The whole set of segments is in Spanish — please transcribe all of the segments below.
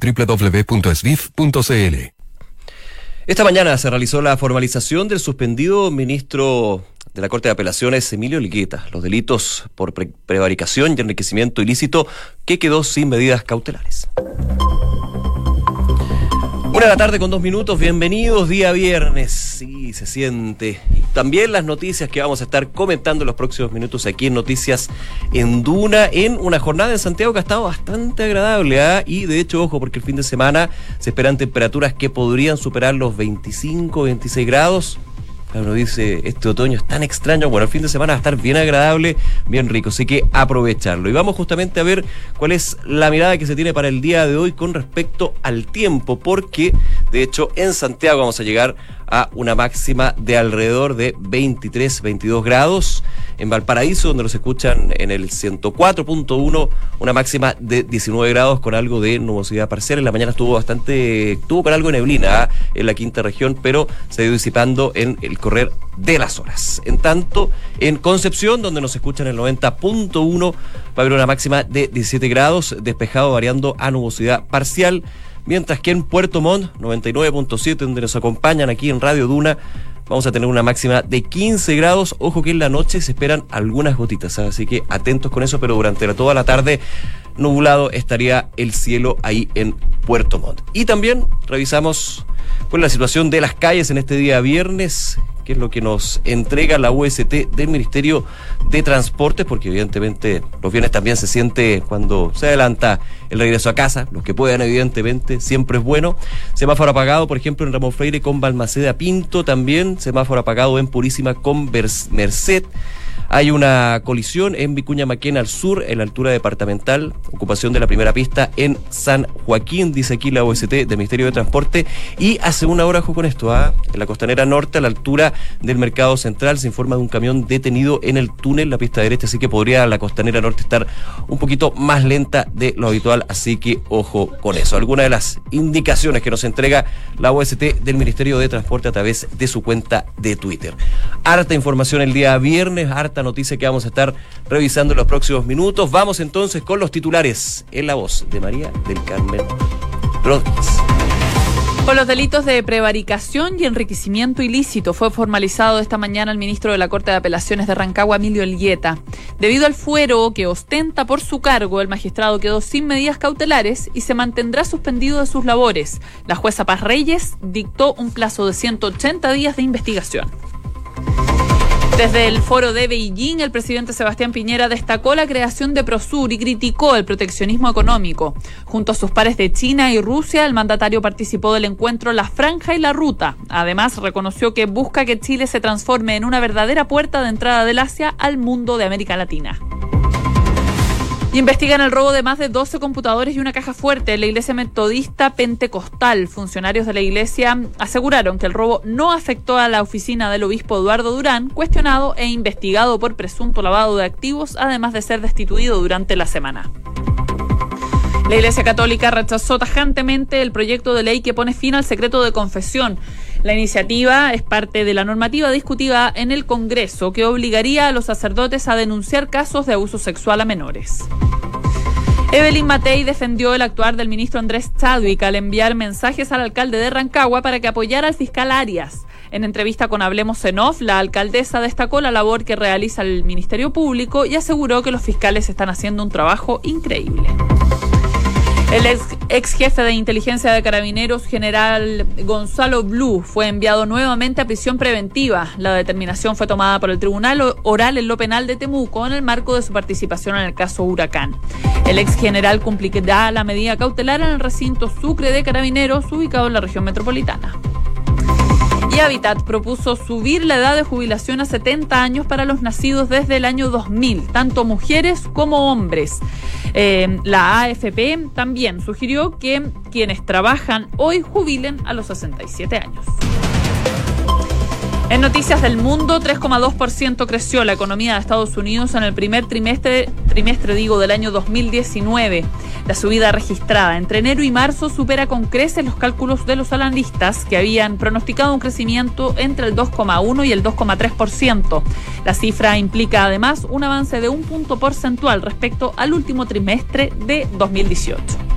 www.esvif.cl Esta mañana se realizó la formalización del suspendido ministro de la Corte de Apelaciones, Emilio Ligueta, los delitos por prevaricación y enriquecimiento ilícito que quedó sin medidas cautelares. Una de la tarde con dos minutos, bienvenidos, día viernes, sí, se siente. También las noticias que vamos a estar comentando en los próximos minutos aquí en Noticias en Duna, en una jornada en Santiago que ha estado bastante agradable, ¿ah? y de hecho, ojo, porque el fin de semana se esperan temperaturas que podrían superar los 25, 26 grados, uno dice, este otoño es tan extraño, bueno, el fin de semana va a estar bien agradable, bien rico, así que aprovecharlo. Y vamos justamente a ver cuál es la mirada que se tiene para el día de hoy con respecto al tiempo, porque de hecho en Santiago vamos a llegar a una máxima de alrededor de 23, 22 grados. En Valparaíso, donde nos escuchan en el 104.1, una máxima de 19 grados con algo de nubosidad parcial. En la mañana estuvo bastante, estuvo con algo neblina ¿ah? en la quinta región, pero se ha disipando en el correr de las horas. En tanto, en Concepción, donde nos escuchan el 90.1, va a haber una máxima de 17 grados, despejado variando a nubosidad parcial. Mientras que en Puerto Montt, 99.7, donde nos acompañan aquí en Radio Duna, vamos a tener una máxima de 15 grados. Ojo que en la noche se esperan algunas gotitas, ¿ah? así que atentos con eso, pero durante toda la tarde nublado estaría el cielo ahí en Puerto Montt. Y también revisamos pues, la situación de las calles en este día viernes que es lo que nos entrega la UST del Ministerio de Transportes, porque evidentemente los bienes también se siente cuando se adelanta el regreso a casa, los que puedan evidentemente, siempre es bueno. Semáforo apagado, por ejemplo, en Ramón Freire con Balmaceda Pinto también, semáforo apagado en Purísima con Merced. Hay una colisión en Vicuña Maquena al sur, en la altura departamental, ocupación de la primera pista en San Joaquín, dice aquí la OST del Ministerio de Transporte. Y hace una hora, con esto, ¿ah? en la costanera norte, a la altura del Mercado Central, se informa de un camión detenido en el túnel, la pista derecha, así que podría la costanera norte estar un poquito más lenta de lo habitual, así que ojo con eso. Algunas de las indicaciones que nos entrega la OST del Ministerio de Transporte a través de su cuenta de Twitter. Harta información el día viernes, harta noticia que vamos a estar revisando en los próximos minutos. Vamos entonces con los titulares en la voz de María del Carmen Rodríguez. Por los delitos de prevaricación y enriquecimiento ilícito fue formalizado esta mañana el ministro de la Corte de Apelaciones de Rancagua, Emilio Elgueta. Debido al fuero que ostenta por su cargo, el magistrado quedó sin medidas cautelares y se mantendrá suspendido de sus labores. La jueza Paz Reyes dictó un plazo de 180 días de investigación. Desde el foro de Beijing, el presidente Sebastián Piñera destacó la creación de Prosur y criticó el proteccionismo económico. Junto a sus pares de China y Rusia, el mandatario participó del encuentro La Franja y la Ruta. Además, reconoció que busca que Chile se transforme en una verdadera puerta de entrada del Asia al mundo de América Latina. Investigan el robo de más de 12 computadores y una caja fuerte en la iglesia metodista pentecostal. Funcionarios de la iglesia aseguraron que el robo no afectó a la oficina del obispo Eduardo Durán, cuestionado e investigado por presunto lavado de activos, además de ser destituido durante la semana. La Iglesia Católica rechazó tajantemente el proyecto de ley que pone fin al secreto de confesión. La iniciativa es parte de la normativa discutida en el Congreso que obligaría a los sacerdotes a denunciar casos de abuso sexual a menores. Evelyn Matei defendió el actuar del ministro Andrés Chadwick al enviar mensajes al alcalde de Rancagua para que apoyara al fiscal Arias. En entrevista con Hablemos en la alcaldesa destacó la labor que realiza el Ministerio Público y aseguró que los fiscales están haciendo un trabajo increíble. El ex, jefe de inteligencia de carabineros, general Gonzalo Blue, fue enviado nuevamente a prisión preventiva. La determinación fue tomada por el Tribunal Oral en lo Penal de Temuco en el marco de su participación en el caso Huracán. El ex general cumplirá la medida cautelar en el recinto Sucre de Carabineros, ubicado en la región metropolitana. Habitat propuso subir la edad de jubilación a 70 años para los nacidos desde el año 2000, tanto mujeres como hombres. Eh, la AFP también sugirió que quienes trabajan hoy jubilen a los 67 años. En noticias del mundo, 3,2% creció la economía de Estados Unidos en el primer trimestre, trimestre digo, del año 2019. La subida registrada entre enero y marzo supera con creces los cálculos de los analistas que habían pronosticado un crecimiento entre el 2,1 y el 2,3%. La cifra implica además un avance de un punto porcentual respecto al último trimestre de 2018.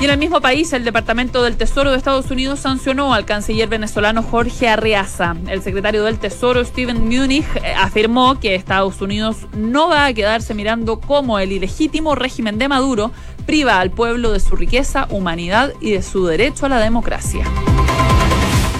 Y en el mismo país, el Departamento del Tesoro de Estados Unidos sancionó al canciller venezolano Jorge Arriaza. El secretario del Tesoro, Steven Munich, eh, afirmó que Estados Unidos no va a quedarse mirando cómo el ilegítimo régimen de Maduro priva al pueblo de su riqueza, humanidad y de su derecho a la democracia.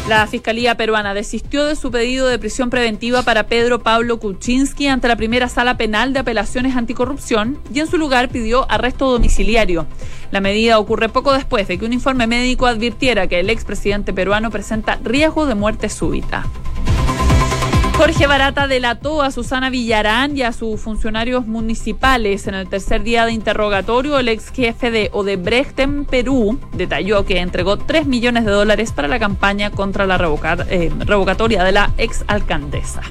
La Fiscalía peruana desistió de su pedido de prisión preventiva para Pedro Pablo Kuczynski ante la primera sala penal de apelaciones anticorrupción y en su lugar pidió arresto domiciliario. La medida ocurre poco después de que un informe médico advirtiera que el expresidente peruano presenta riesgo de muerte súbita. Jorge Barata delató a Susana Villarán y a sus funcionarios municipales. En el tercer día de interrogatorio, el ex jefe de Odebrecht en Perú detalló que entregó 3 millones de dólares para la campaña contra la eh, revocatoria de la ex alcaldesa.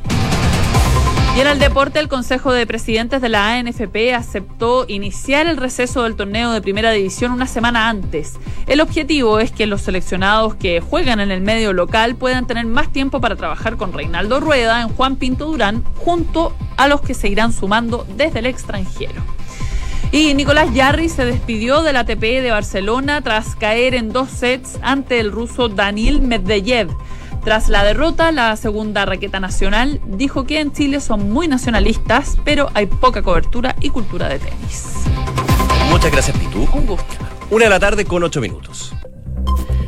Y en el deporte, el Consejo de Presidentes de la ANFP aceptó iniciar el receso del torneo de primera división una semana antes. El objetivo es que los seleccionados que juegan en el medio local puedan tener más tiempo para trabajar con Reinaldo Rueda en Juan Pinto Durán, junto a los que se irán sumando desde el extranjero. Y Nicolás Yarri se despidió del ATP de Barcelona tras caer en dos sets ante el ruso Danil Medvedev. Tras la derrota, la segunda raqueta nacional dijo que en Chile son muy nacionalistas, pero hay poca cobertura y cultura de tenis. Muchas gracias, Pitu. Un gusto. Una de la tarde con ocho minutos.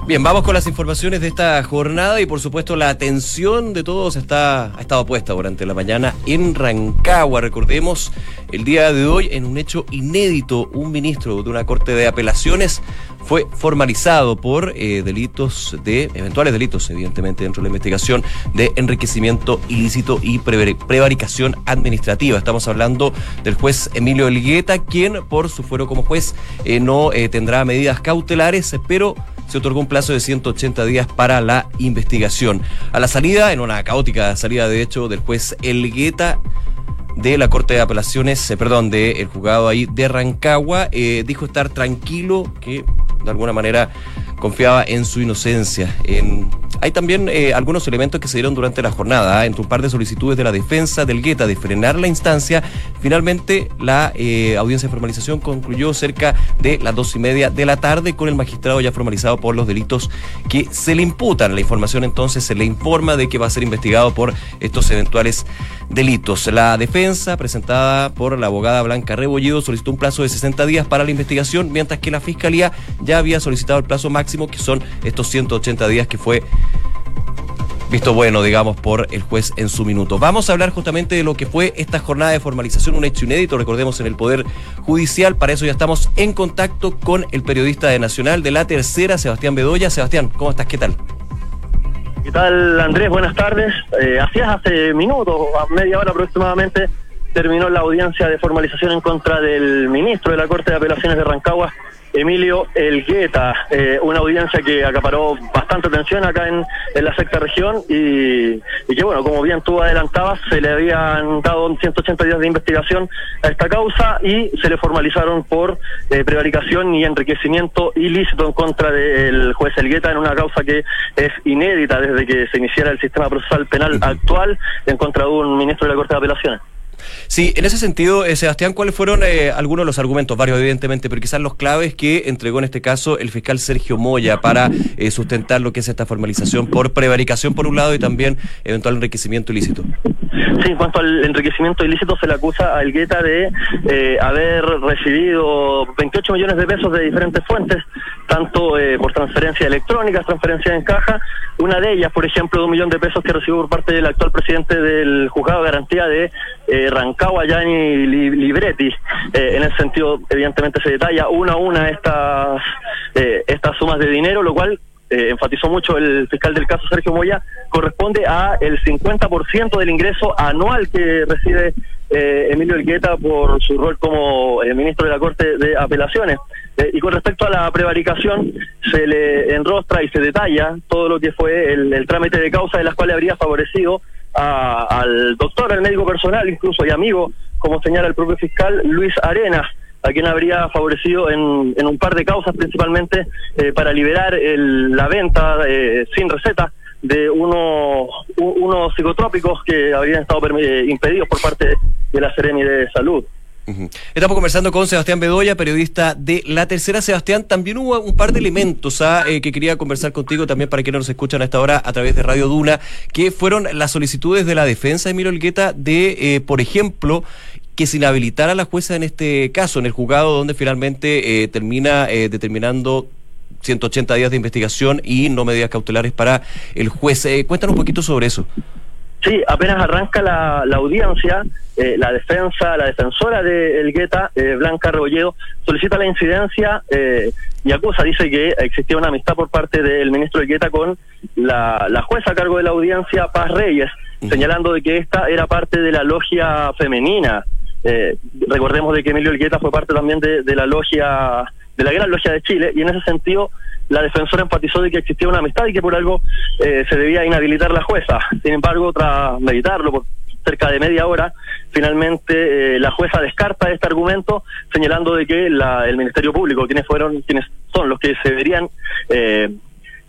Bien, vamos con las informaciones de esta jornada y por supuesto la atención de todos está, ha estado puesta durante la mañana en Rancagua. Recordemos el día de hoy en un hecho inédito, un ministro de una corte de apelaciones fue formalizado por eh, delitos de, eventuales delitos, evidentemente, dentro de la investigación de enriquecimiento ilícito y prevaricación administrativa. Estamos hablando del juez Emilio Elgueta, quien por su fuero como juez eh, no eh, tendrá medidas cautelares, pero se otorgó un plazo de 180 días para la investigación. A la salida, en una caótica salida de hecho del juez Elgueta, de la Corte de Apelaciones, perdón, del juzgado ahí de Rancagua, dijo estar tranquilo, que de alguna manera confiaba en su inocencia. En, hay también eh, algunos elementos que se dieron durante la jornada. ¿ah? Entre un par de solicitudes de la defensa del Gueta de frenar la instancia, finalmente la eh, audiencia de formalización concluyó cerca de las dos y media de la tarde con el magistrado ya formalizado por los delitos que se le imputan. La información entonces se le informa de que va a ser investigado por estos eventuales delitos. La defensa, presentada por la abogada Blanca Rebollido, solicitó un plazo de 60 días para la investigación, mientras que la fiscalía ya había solicitado el plazo máximo, que son estos 180 días que fue visto bueno, digamos, por el juez en su minuto. Vamos a hablar justamente de lo que fue esta jornada de formalización, un hecho inédito, recordemos, en el Poder Judicial. Para eso ya estamos en contacto con el periodista de Nacional de la Tercera, Sebastián Bedoya. Sebastián, ¿cómo estás? ¿Qué tal? ¿Qué tal, Andrés? Buenas tardes. Eh, hacías hace minutos, a media hora aproximadamente, terminó la audiencia de formalización en contra del ministro de la Corte de Apelaciones de Rancagua, Emilio Elgueta, eh, una audiencia que acaparó bastante atención acá en, la sexta región y, que, bueno, como bien tú adelantabas, se le habían dado 180 días de investigación a esta causa y se le formalizaron por eh, prevaricación y enriquecimiento ilícito en contra del juez Elgueta en una causa que es inédita desde que se iniciara el sistema procesal penal actual en contra de un ministro de la Corte de Apelaciones. Sí, en ese sentido, eh, Sebastián, ¿cuáles fueron eh, algunos de los argumentos? Varios, evidentemente, pero quizás los claves que entregó en este caso el fiscal Sergio Moya para eh, sustentar lo que es esta formalización por prevaricación, por un lado, y también eventual enriquecimiento ilícito. Sí, en cuanto al enriquecimiento ilícito, se le acusa a Elgueta de haber recibido 28 millones de pesos de diferentes fuentes, tanto por transferencia electrónica, transferencia en caja, una de ellas, por ejemplo, de un millón de pesos que recibió por parte del actual presidente del juzgado de garantía de Rancagua, y Libretti. Eh, en ese sentido, evidentemente se detalla una a una estas, eh, estas sumas de dinero, lo cual eh, enfatizó mucho el fiscal del caso Sergio Moya, corresponde a el 50% del ingreso anual que recibe Emilio Elgueta por su rol como ministro de la Corte de Apelaciones. Y con respecto a la prevaricación, se le enrostra y se detalla todo lo que fue el, el trámite de causa de las cuales habría favorecido al doctor, al médico personal, incluso y amigo, como señala el propio fiscal Luis Arenas, a quien habría favorecido en, en un par de causas, principalmente eh, para liberar la venta eh, sin receta de unos, unos psicotrópicos que habrían estado impedidos por parte de la Seremi de Salud. Estamos conversando con Sebastián Bedoya, periodista de La Tercera. Sebastián, también hubo un par de elementos ¿ah? eh, que quería conversar contigo también para quienes nos escuchan a esta hora a través de Radio Duna, que fueron las solicitudes de la defensa de Emilio Olgueta de, eh, por ejemplo, que se inhabilitara a la jueza en este caso, en el juzgado donde finalmente eh, termina determinando 180 días de investigación y no medidas cautelares para el juez. cuéntanos un poquito sobre eso. Sí, apenas arranca la, audiencia, eh, la defensa, la defensora de Elgueta, eh, Blanca Rebolledo, solicita la incidencia eh, y acusa, dice que existía una amistad por parte del ministro Elgueta con la, la jueza a cargo de la audiencia, Paz Reyes, señalando de que esta era parte de la logia femenina. recordemos de que Emilio Elgueta fue parte también de, de la logia, de la gran logia de Chile, y en ese sentido la defensora enfatizó de que existía una amistad y que por algo eh, se debía inhabilitar la jueza. Sin embargo, tras meditarlo por cerca de media hora, finalmente eh, la jueza descarta este argumento, señalando de que el Ministerio Público, quienes fueron, quienes son los que se verían eh,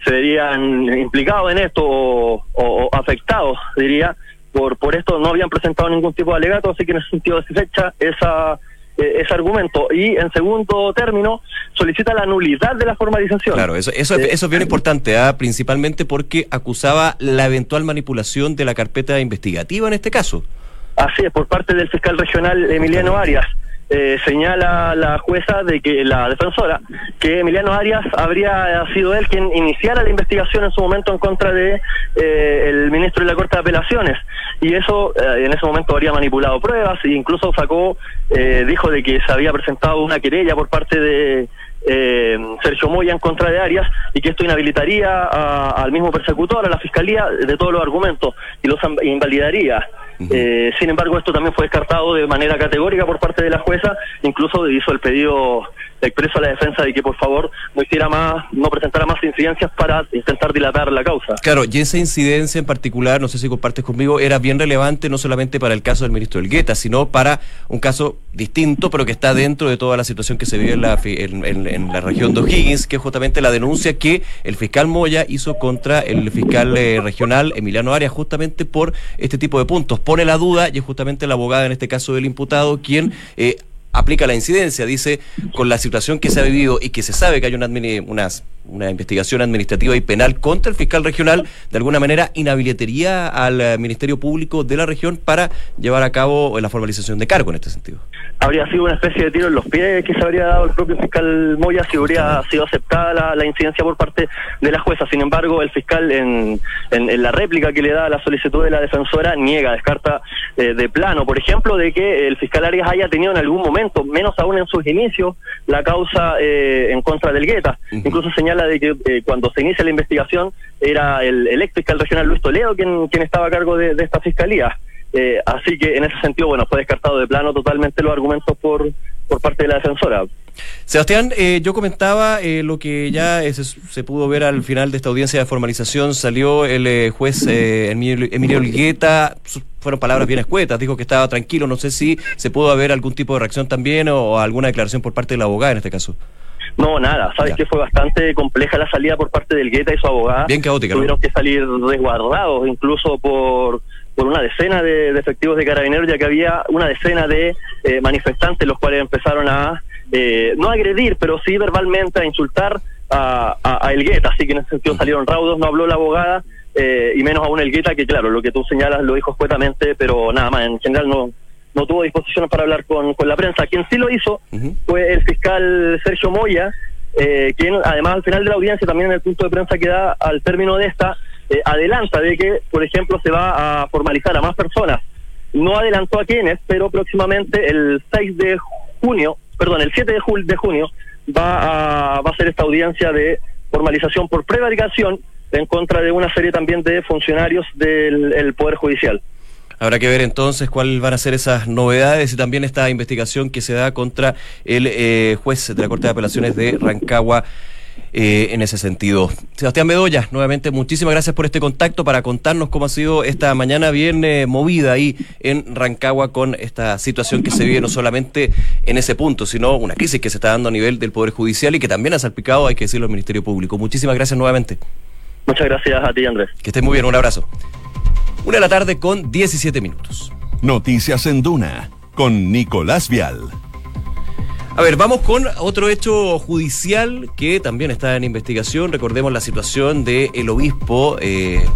se verían implicados en esto o, o, afectados, diría, por por esto no habían presentado ningún tipo de alegato, así que en ese sentido desfecha esa eh, ese argumento. Y en segundo término, solicita la nulidad de la formalización. Claro, eso, eso, eh, eso es bien importante, ¿ah? principalmente porque acusaba la eventual manipulación de la carpeta investigativa en este caso. Así es, por parte del fiscal regional Emiliano Arias. Eh, señala la jueza de que la defensora que Emiliano Arias habría sido él quien iniciara la investigación en su momento en contra de eh, el ministro de la Corte de Apelaciones y eso eh, en ese momento habría manipulado pruebas e incluso sacó dijo de que se había presentado una querella por parte de Sergio Moya en contra de Arias y que esto inhabilitaría al mismo persecutor, a la fiscalía, de todos los argumentos y los invalidaría. Eh, sin embargo, esto también fue descartado de manera categórica por parte de la jueza, incluso hizo el pedido expreso la defensa de que por favor no hiciera más, no presentara más incidencias para intentar dilatar la causa. Claro, y esa incidencia en particular, no sé si compartes conmigo, era bien relevante no solamente para el caso del ministro Elgueta, sino para un caso distinto, pero que está dentro de toda la situación que se vive en la, en, la región de O'Higgins, que es justamente la denuncia que el fiscal Moya hizo contra el fiscal eh, regional Emiliano Arias, justamente por este tipo de puntos. Pone la duda, y es justamente la abogada en este caso del imputado, quien eh, aplica la incidencia, dice, con la situación que se ha vivido y que se sabe que hay una, unas una investigación administrativa y penal contra el fiscal regional, de alguna manera inhabilitaría al eh, Ministerio Público de la región para llevar a cabo la formalización de cargo en este sentido. Habría sido una especie de tiro en los pies que se habría dado el propio fiscal Moya si hubiera sido aceptada la, incidencia por parte de la jueza. Sin embargo, el fiscal en, en, la réplica que le da a la solicitud de la defensora niega, descarta eh, de plano, por ejemplo, de que el fiscal Arias haya tenido en algún momento, menos aún en sus inicios, la causa eh, en contra del Gueta. Incluso señala de que eh, cuando se inicia la investigación era el, el ex fiscal regional Luis Toledo quien, estaba a cargo de, esta fiscalía. Eh, así que en ese sentido, bueno, fue descartado de plano totalmente los argumentos por, por parte de la defensora. Sebastián, eh, yo comentaba lo que ya se, pudo ver al final de esta audiencia de formalización. Salió el juez Emilio, Emilio Olgueta, fueron palabras bien escuetas, dijo que estaba tranquilo. No sé si se pudo haber algún tipo de reacción también o alguna declaración por parte de la abogada en este caso. No, nada. Sabes que fue bastante compleja la salida por parte del Guetta y su abogada. Bien caótica. Tuvieron que salir resguardados, incluso por por una decena de, efectivos de carabineros, ya que había una decena de eh, manifestantes, los cuales empezaron a eh, no agredir, pero sí verbalmente a insultar a, a, el Guetta. Así que en ese sentido salieron raudos, no habló la abogada. Eh, y menos aún el Guetta, que claro, lo que tú señalas lo dijo escuetamente, pero nada más, en general no, no tuvo disposición para hablar con, con la prensa. Quien sí lo hizo fue el fiscal Sergio Moya, eh, quien además al final de la audiencia, también en el punto de prensa que da al término de esta, eh, adelanta de que, por ejemplo, se va a formalizar a más personas. No adelantó a quienes, pero próximamente el 6 de junio, perdón, el 7 de, de junio va a, va a ser esta audiencia de formalización por prevaricación en contra de una serie también de funcionarios del Poder Judicial. Habrá que ver entonces cuáles van a ser esas novedades y también esta investigación que se da contra el eh, juez de la Corte de Apelaciones de Rancagua. Eh, en ese sentido. Sebastián Bedoya, nuevamente muchísimas gracias por este contacto para contarnos cómo ha sido esta mañana bien eh, movida ahí en Rancagua con esta situación que se vive no solamente en ese punto, sino una crisis que se está dando a nivel del Poder Judicial y que también ha salpicado, hay que decirlo, al Ministerio Público. Muchísimas gracias nuevamente. Muchas gracias a ti, Andrés. Que estés muy bien, un abrazo. Una de la tarde con 17 minutos. Noticias en Duna con Nicolás Vial. A ver, vamos con otro hecho judicial que también está en investigación. Recordemos la situación del el obispo, eh,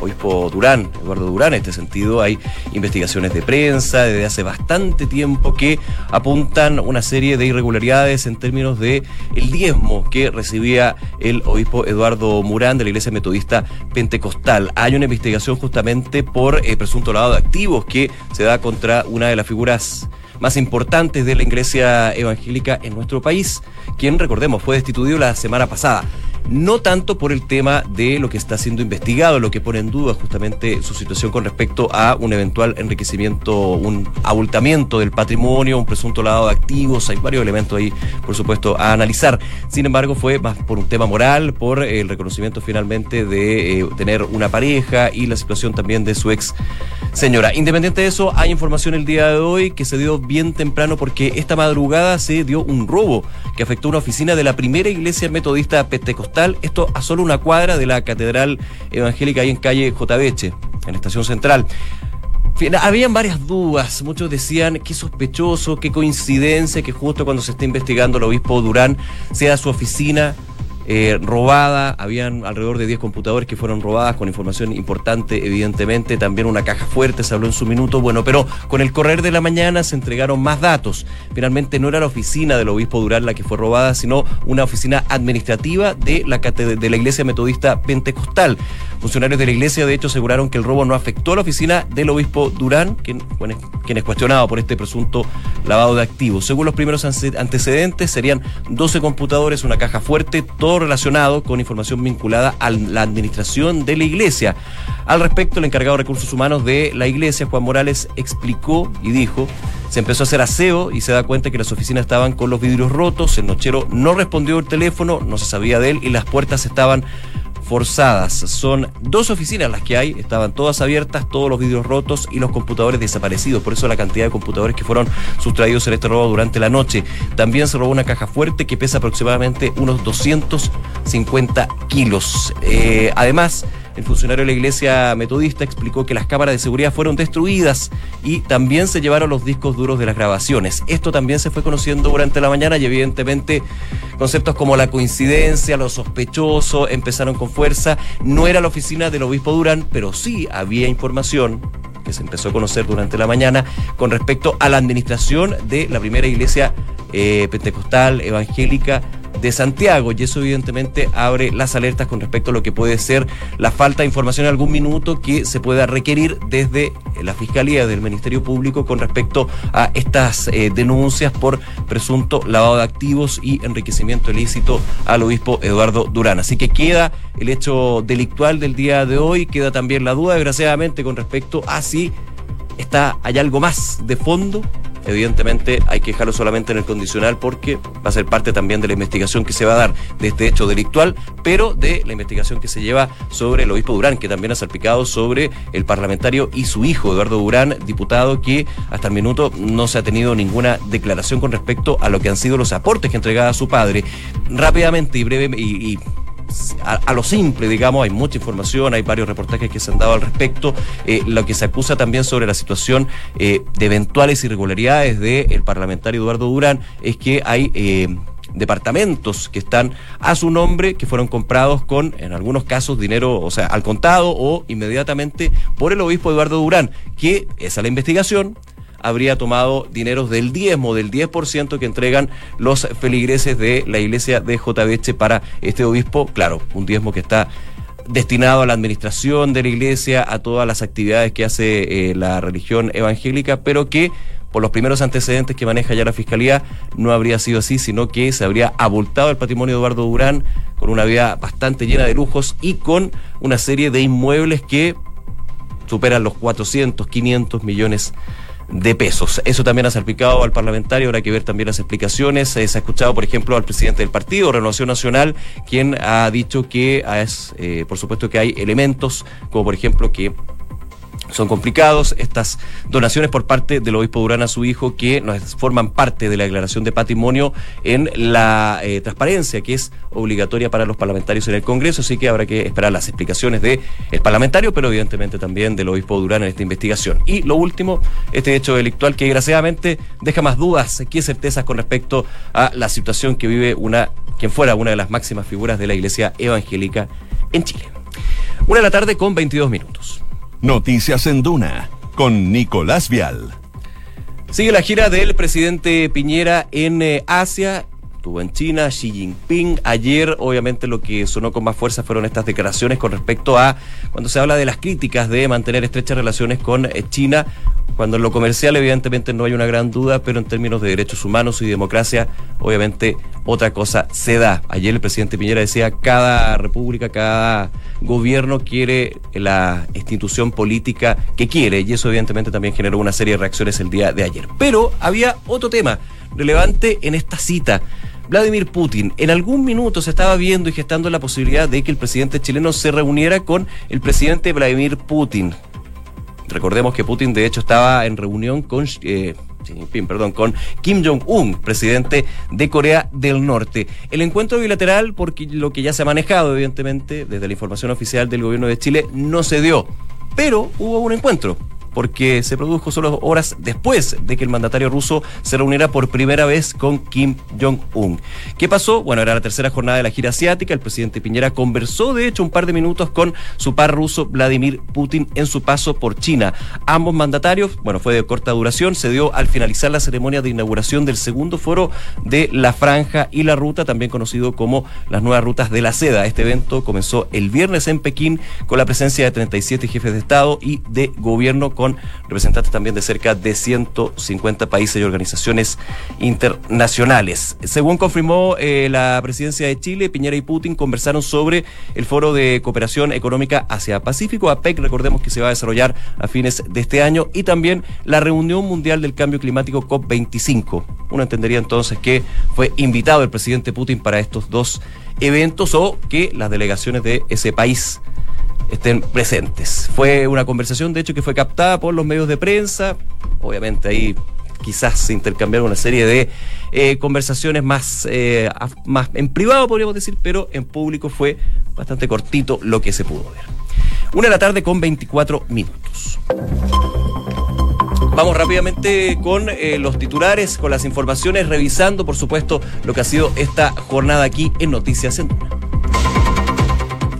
obispo Durán, Eduardo Durán. En este sentido, hay investigaciones de prensa desde hace bastante tiempo que apuntan una serie de irregularidades en términos de el diezmo que recibía el obispo Eduardo Murán de la Iglesia Metodista Pentecostal. Hay una investigación justamente por eh, presunto lavado de activos que se da contra una de las figuras más importantes de la iglesia evangélica en nuestro país, quien, recordemos, fue destituido la semana pasada no tanto por el tema de lo que está siendo investigado, lo que pone en duda justamente su situación con respecto a un eventual enriquecimiento, un abultamiento del patrimonio, un presunto lavado de activos, hay varios elementos ahí, por supuesto, a analizar. Sin embargo, fue más por un tema moral, por el reconocimiento finalmente de eh, tener una pareja y la situación también de su ex señora. Independiente de eso, hay información el día de hoy que se dio bien temprano porque esta madrugada se dio un robo que afectó una oficina de la primera iglesia metodista pentecostal esto a solo una cuadra de la Catedral Evangélica ahí en calle J.B.H., en Estación Central. Habían varias dudas, muchos decían qué sospechoso, qué coincidencia que justo cuando se está investigando el obispo Durán sea su oficina eh, robada, habían alrededor de 10 computadores que fueron robadas con información importante, evidentemente, también una caja fuerte, se habló en su minuto, bueno, pero con el correr de la mañana se entregaron más datos. Finalmente no era la oficina del obispo Durán la que fue robada, sino una oficina administrativa de la, de la Iglesia Metodista Pentecostal. Funcionarios de la iglesia, de hecho, aseguraron que el robo no afectó a la oficina del obispo Durán, quien, quien es cuestionado por este presunto lavado de activos. Según los primeros antecedentes, serían 12 computadores, una caja fuerte, todo relacionado con información vinculada a la administración de la iglesia. Al respecto, el encargado de recursos humanos de la iglesia, Juan Morales, explicó y dijo, se empezó a hacer aseo y se da cuenta que las oficinas estaban con los vidrios rotos, el nochero no respondió el teléfono, no se sabía de él y las puertas estaban forzadas. Son dos oficinas las que hay, estaban todas abiertas, todos los vidrios rotos y los computadores desaparecidos. Por eso la cantidad de computadores que fueron sustraídos en este robo durante la noche. También se robó una caja fuerte que pesa aproximadamente unos 250 kilos. Eh, además, el funcionario de la iglesia metodista explicó que las cámaras de seguridad fueron destruidas y también se llevaron los discos duros de las grabaciones. Esto también se fue conociendo durante la mañana y evidentemente conceptos como la coincidencia, lo sospechoso, empezaron con fuerza. No era la oficina del obispo Durán, pero sí había información que se empezó a conocer durante la mañana con respecto a la administración de la primera iglesia eh, pentecostal evangélica de Santiago y eso evidentemente abre las alertas con respecto a lo que puede ser la falta de información en algún minuto que se pueda requerir desde la Fiscalía del Ministerio Público con respecto a estas eh, denuncias por presunto lavado de activos y enriquecimiento ilícito al obispo Eduardo Durán. Así que queda el hecho delictual del día de hoy, queda también la duda desgraciadamente con respecto a si está, hay algo más de fondo evidentemente hay que dejarlo solamente en el condicional porque va a ser parte también de la investigación que se va a dar de este hecho delictual, pero de la investigación que se lleva sobre el obispo Durán, que también ha salpicado sobre el parlamentario y su hijo, Eduardo Durán, diputado, que hasta el minuto no se ha tenido ninguna declaración con respecto a lo que han sido los aportes que entregaba su padre. Rápidamente y breve y a, lo simple, digamos, hay mucha información, hay varios reportajes que se han dado al respecto. Eh, lo que se acusa también sobre la situación eh, de eventuales irregularidades del parlamentario Eduardo Durán es que hay eh, departamentos que están a su nombre, que fueron comprados con, en algunos casos, dinero, o sea, al contado o inmediatamente por el obispo Eduardo Durán, que esa es la investigación habría tomado dineros del diezmo, del 10% que entregan los feligreses de la iglesia de JBH para este obispo. Claro, un diezmo que está destinado a la administración de la iglesia, a todas las actividades que hace eh, la religión evangélica, pero que por los primeros antecedentes que maneja ya la Fiscalía, no habría sido así, sino que se habría abultado el patrimonio de Eduardo Durán con una vida bastante llena de lujos y con una serie de inmuebles que superan los 400, 500 millones de de pesos. Eso también ha salpicado al parlamentario, habrá que ver también las explicaciones. Eh, se ha escuchado, por ejemplo, al presidente del partido, Renovación Nacional, quien ha dicho que es, eh, por supuesto, que hay elementos, como por ejemplo que son complicados. Estas donaciones por parte del obispo Durán a su hijo que forman parte de la declaración de patrimonio en la eh, transparencia que es obligatoria para los parlamentarios en el Congreso, así que habrá que esperar las explicaciones del el parlamentario, pero evidentemente también del obispo Durán en esta investigación. Y lo último, este hecho delictual que desgraciadamente deja más dudas que certezas con respecto a la situación que vive una quien fuera una de las máximas figuras de la Iglesia evangélica en Chile. Una de la tarde con 22 minutos. Noticias en Duna con Nicolás Vial. Sigue la gira del presidente Piñera en eh, Asia. Estuvo en China, Xi Jinping. Ayer, obviamente, lo que sonó con más fuerza fueron estas declaraciones con respecto a cuando se habla de las críticas de mantener estrechas relaciones con eh, China. Cuando en lo comercial, evidentemente, no hay una gran duda, pero en términos de derechos humanos y democracia, obviamente, otra cosa se da. Ayer el presidente Piñera decía, cada república, cada gobierno quiere la institución política que quiere, y eso evidentemente también generó una serie de reacciones el día de ayer. Pero había otro tema relevante en esta cita. Vladimir Putin, en algún minuto se estaba viendo y gestando la posibilidad de que el presidente chileno se reuniera con el presidente Vladimir Putin. Recordemos que Putin de hecho estaba en reunión con eh, perdón, con Kim Jong-un, presidente de Corea del Norte. El encuentro bilateral, porque lo que ya se ha manejado, evidentemente, desde la información oficial del gobierno de Chile, no se dio. Pero hubo un encuentro porque se produjo solo horas después de que el mandatario ruso se reuniera por primera vez con Kim Jong-un. ¿Qué pasó? Bueno, era la tercera jornada de la gira asiática. El presidente Piñera conversó, de hecho, un par de minutos con su par ruso Vladimir Putin en su paso por China. Ambos mandatarios, bueno, fue de corta duración, se dio al finalizar la ceremonia de inauguración del segundo foro de la Franja y la Ruta, también conocido como las nuevas rutas de la seda. Este evento comenzó el viernes en Pekín con la presencia de 37 jefes de Estado y de gobierno con representantes también de cerca de 150 países y organizaciones internacionales. Según confirmó eh, la presidencia de Chile, Piñera y Putin conversaron sobre el Foro de Cooperación Económica Asia-Pacífico, APEC, recordemos que se va a desarrollar a fines de este año, y también la Reunión Mundial del Cambio Climático COP25. Uno entendería entonces que fue invitado el presidente Putin para estos dos eventos o que las delegaciones de ese país estén presentes. Fue una conversación, de hecho, que fue captada por los medios de prensa. Obviamente ahí quizás se intercambiaron una serie de eh, conversaciones más, eh, más en privado, podríamos decir, pero en público fue bastante cortito lo que se pudo ver. Una de la tarde con 24 minutos. Vamos rápidamente con eh, los titulares, con las informaciones, revisando, por supuesto, lo que ha sido esta jornada aquí en Noticias en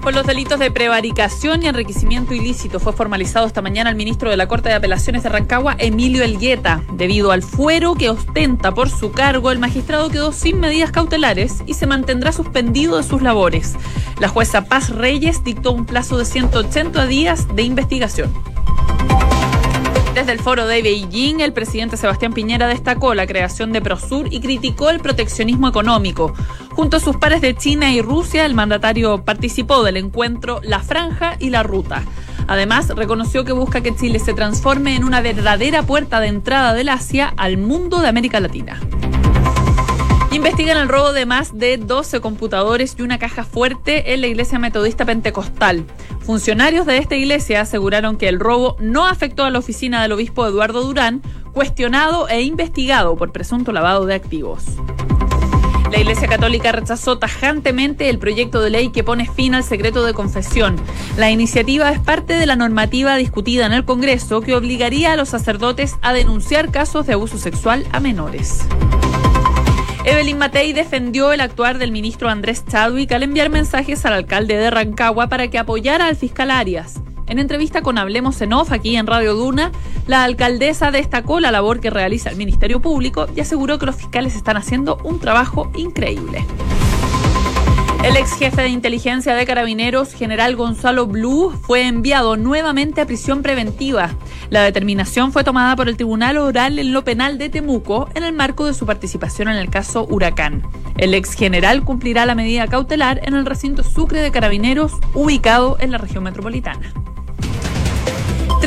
por los delitos de prevaricación y enriquecimiento ilícito fue formalizado esta mañana el ministro de la Corte de Apelaciones de Rancagua, Emilio Elgueta. Debido al fuero que ostenta por su cargo, el magistrado quedó sin medidas cautelares y se mantendrá suspendido de sus labores. La jueza Paz Reyes dictó un plazo de 180 días de investigación. Desde el foro de Beijing, el presidente Sebastián Piñera destacó la creación de Prosur y criticó el proteccionismo económico. Junto a sus pares de China y Rusia, el mandatario participó del encuentro La Franja y la Ruta. Además, reconoció que busca que Chile se transforme en una verdadera puerta de entrada del Asia al mundo de América Latina. Investigan el robo de más de 12 computadores y una caja fuerte en la iglesia metodista pentecostal. Funcionarios de esta iglesia aseguraron que el robo no afectó a la oficina del obispo Eduardo Durán, cuestionado e investigado por presunto lavado de activos. La Iglesia Católica rechazó tajantemente el proyecto de ley que pone fin al secreto de confesión. La iniciativa es parte de la normativa discutida en el Congreso que obligaría a los sacerdotes a denunciar casos de abuso sexual a menores. Evelyn Matei defendió el actuar del ministro Andrés Chadwick al enviar mensajes al alcalde de Rancagua para que apoyara al fiscal Arias. En entrevista con Hablemos en Off aquí en Radio Duna, la alcaldesa destacó la labor que realiza el Ministerio Público y aseguró que los fiscales están haciendo un trabajo increíble. El ex jefe de inteligencia de carabineros, general Gonzalo Blue, fue enviado nuevamente a prisión preventiva. La determinación fue tomada por el Tribunal Oral en lo Penal de Temuco en el marco de su participación en el caso Huracán. El ex general cumplirá la medida cautelar en el recinto Sucre de Carabineros, ubicado en la región metropolitana.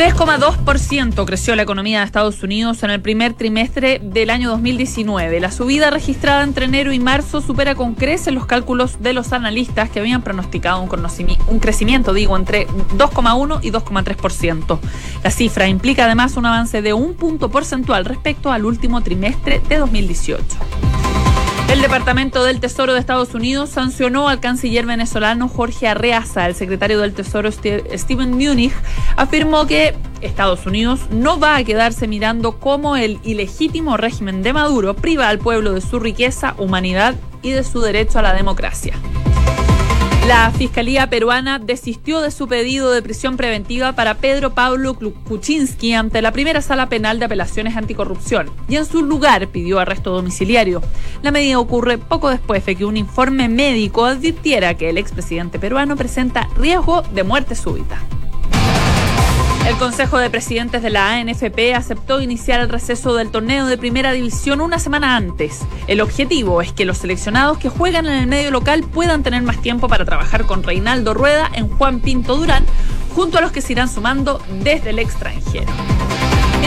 3,2% creció la economía de Estados Unidos en el primer trimestre del año 2019. La subida registrada entre enero y marzo supera con creces los cálculos de los analistas que habían pronosticado un, crecimiento, digo, entre 2,1 y 2,3%. La cifra implica además un avance de un punto porcentual respecto al último trimestre de 2018. El Departamento del Tesoro de Estados Unidos sancionó al canciller venezolano Jorge Arreaza. El secretario del Tesoro Steven Munich afirmó que Estados Unidos no va a quedarse mirando cómo el ilegítimo régimen de Maduro priva al pueblo de su riqueza, humanidad y de su derecho a la democracia. La Fiscalía peruana desistió de su pedido de prisión preventiva para Pedro Pablo Kuczynski ante la primera sala penal de apelaciones anticorrupción y en su lugar pidió arresto domiciliario. La medida ocurre poco después de que un informe médico advirtiera que el expresidente peruano presenta riesgo de muerte súbita. El Consejo de Presidentes de la ANFP aceptó iniciar el receso del torneo de primera división una semana antes. El objetivo es que los seleccionados que juegan en el medio local puedan tener más tiempo para trabajar con Reinaldo Rueda en Juan Pinto Durán, junto a los que se irán sumando desde el extranjero.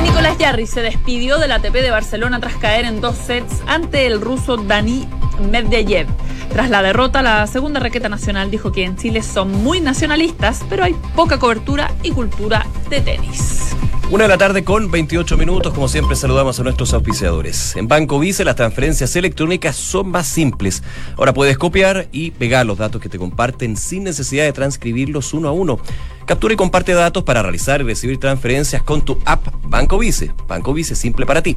Nicolás Yarri se despidió del ATP de Barcelona tras caer en dos sets ante el ruso Dani Medvedev. Tras la derrota, la segunda raqueta nacional dijo que en Chile son muy nacionalistas, pero hay poca cobertura y cultura de tenis. Una de la tarde con 28 minutos, como siempre saludamos a nuestros auspiciadores. En Banco Vice las transferencias electrónicas son más simples. Ahora puedes copiar y pegar los datos que te comparten sin necesidad de transcribirlos uno a uno. Captura y comparte datos para realizar y recibir transferencias con tu app Banco Vice. Banco Vice simple para ti.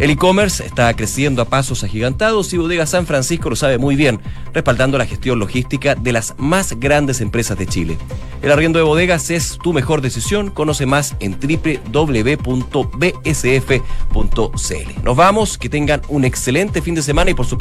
El e-commerce está creciendo a pasos agigantados y Bodega San Francisco lo sabe muy bien, respaldando la gestión logística de las más grandes empresas de Chile. El arriendo de bodegas es tu mejor decisión. Conoce más en www.bsf.cl. Nos vamos, que tengan un excelente fin de semana y por supuesto